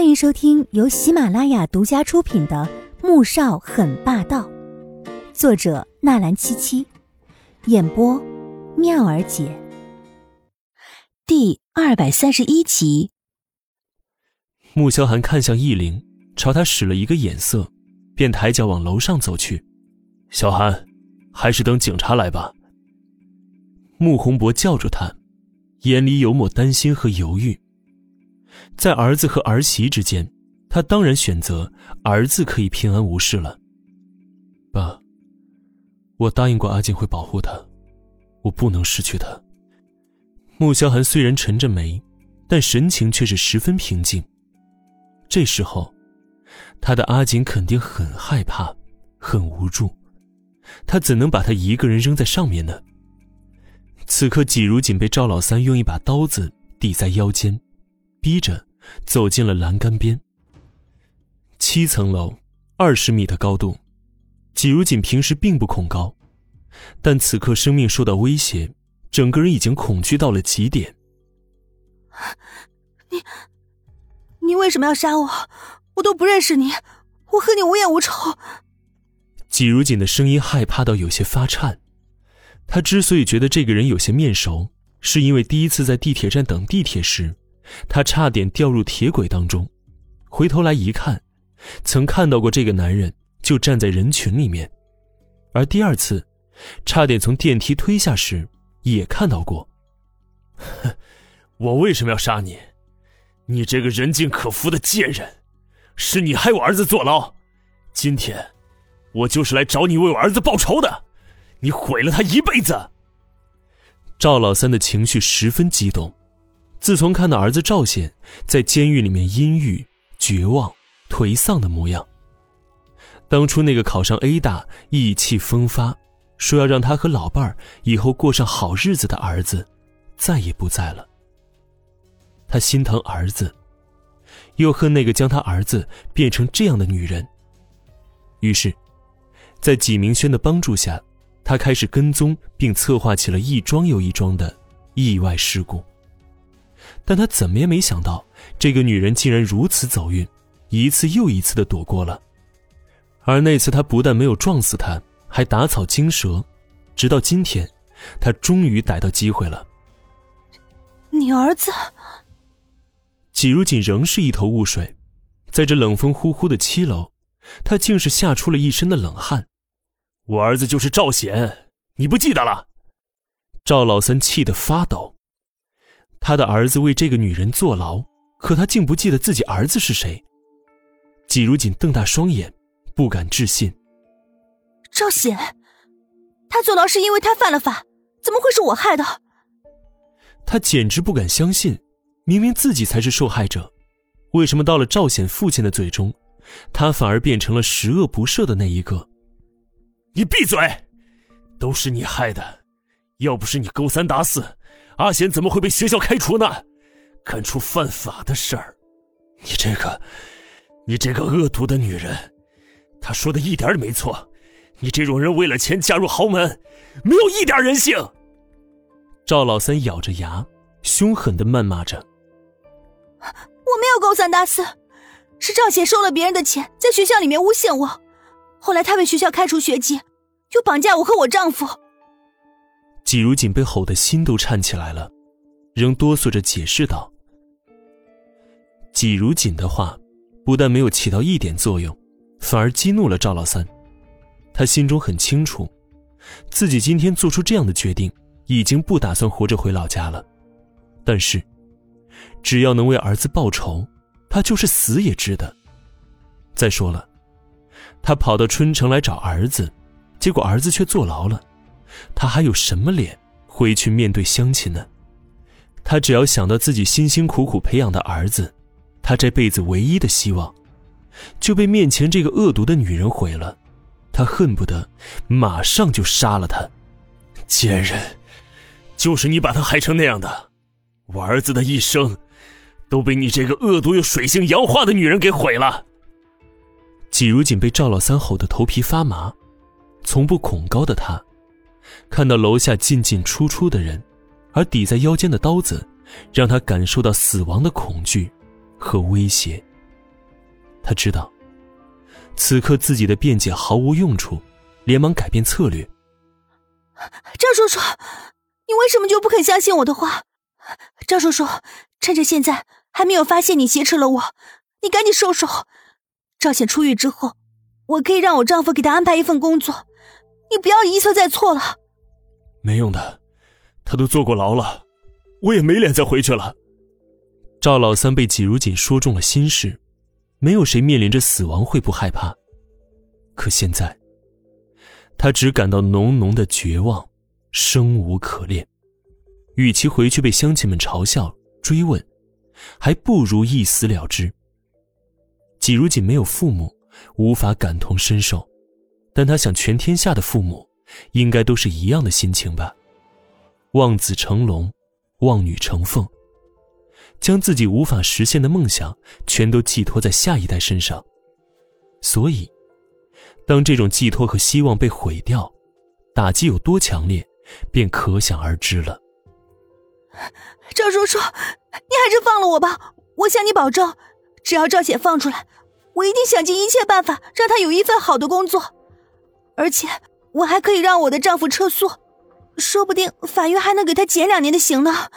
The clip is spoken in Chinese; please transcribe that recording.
欢迎收听由喜马拉雅独家出品的《穆少很霸道》，作者纳兰七七，演播妙儿姐。第二百三十一集。穆萧寒看向易灵，朝他使了一个眼色，便抬脚往楼上走去。小寒，还是等警察来吧。穆宏博叫住他，眼里有抹担心和犹豫。在儿子和儿媳之间，他当然选择儿子可以平安无事了。爸，我答应过阿静会保护她，我不能失去她。穆萧寒虽然沉着眉，但神情却是十分平静。这时候，他的阿锦肯定很害怕，很无助，他怎能把他一个人扔在上面呢？此刻，季如锦被赵老三用一把刀子抵在腰间，逼着走进了栏杆边。七层楼，二十米的高度，季如锦平时并不恐高，但此刻生命受到威胁，整个人已经恐惧到了极点。你，你为什么要杀我？我都不认识你，我和你无冤无仇。季如锦的声音害怕到有些发颤。他之所以觉得这个人有些面熟，是因为第一次在地铁站等地铁时，他差点掉入铁轨当中。回头来一看，曾看到过这个男人就站在人群里面；而第二次，差点从电梯推下时，也看到过。我为什么要杀你？你这个人尽可夫的贱人！是你害我儿子坐牢，今天，我就是来找你为我儿子报仇的。你毁了他一辈子。赵老三的情绪十分激动，自从看到儿子赵显在监狱里面阴郁、绝望、颓丧的模样，当初那个考上 A 大、意气风发，说要让他和老伴儿以后过上好日子的儿子，再也不在了。他心疼儿子，又恨那个将他儿子变成这样的女人。于是，在纪明轩的帮助下。他开始跟踪并策划起了一桩又一桩的意外事故，但他怎么也没想到，这个女人竟然如此走运，一次又一次的躲过了。而那次他不但没有撞死她，还打草惊蛇，直到今天，他终于逮到机会了。你儿子？季如锦仍是一头雾水，在这冷风呼呼的七楼，他竟是吓出了一身的冷汗。我儿子就是赵显，你不记得了？赵老三气得发抖。他的儿子为这个女人坐牢，可他竟不记得自己儿子是谁。季如锦瞪大双眼，不敢置信。赵显，他坐牢是因为他犯了法，怎么会是我害的？他简直不敢相信，明明自己才是受害者，为什么到了赵显父亲的嘴中，他反而变成了十恶不赦的那一个？你闭嘴！都是你害的，要不是你勾三搭四，阿贤怎么会被学校开除呢？干出犯法的事儿，你这个，你这个恶毒的女人！他说的一点也没错，你这种人为了钱嫁入豪门，没有一点人性。赵老三咬着牙，凶狠的谩骂着：“我没有勾三搭四，是赵显收了别人的钱，在学校里面诬陷我。”后来他被学校开除学籍，又绑架我和我丈夫。季如锦被吼得心都颤起来了，仍哆嗦着解释道：“季如锦的话，不但没有起到一点作用，反而激怒了赵老三。他心中很清楚，自己今天做出这样的决定，已经不打算活着回老家了。但是，只要能为儿子报仇，他就是死也值得。再说了。”他跑到春城来找儿子，结果儿子却坐牢了，他还有什么脸回去面对乡亲呢？他只要想到自己辛辛苦苦培养的儿子，他这辈子唯一的希望，就被面前这个恶毒的女人毁了，他恨不得马上就杀了她。贱人，就是你把他害成那样的，我儿子的一生，都被你这个恶毒又水性杨花的女人给毁了。季如锦被赵老三吼得头皮发麻，从不恐高的他，看到楼下进进出出的人，而抵在腰间的刀子，让他感受到死亡的恐惧和威胁。他知道，此刻自己的辩解毫无用处，连忙改变策略。赵叔叔，你为什么就不肯相信我的话？赵叔叔，趁着现在还没有发现你挟持了我，你赶紧收手。赵显出狱之后，我可以让我丈夫给他安排一份工作，你不要一错再错了。没用的，他都坐过牢了，我也没脸再回去了。赵老三被季如锦说中了心事，没有谁面临着死亡会不害怕，可现在，他只感到浓浓的绝望，生无可恋。与其回去被乡亲们嘲笑追问，还不如一死了之。季如锦没有父母，无法感同身受，但他想，全天下的父母，应该都是一样的心情吧。望子成龙，望女成凤。将自己无法实现的梦想全都寄托在下一代身上，所以，当这种寄托和希望被毁掉，打击有多强烈，便可想而知了。赵叔叔，你还是放了我吧！我向你保证，只要赵显放出来，我一定想尽一切办法让他有一份好的工作，而且我还可以让我的丈夫撤诉，说不定法院还能给他减两年的刑呢。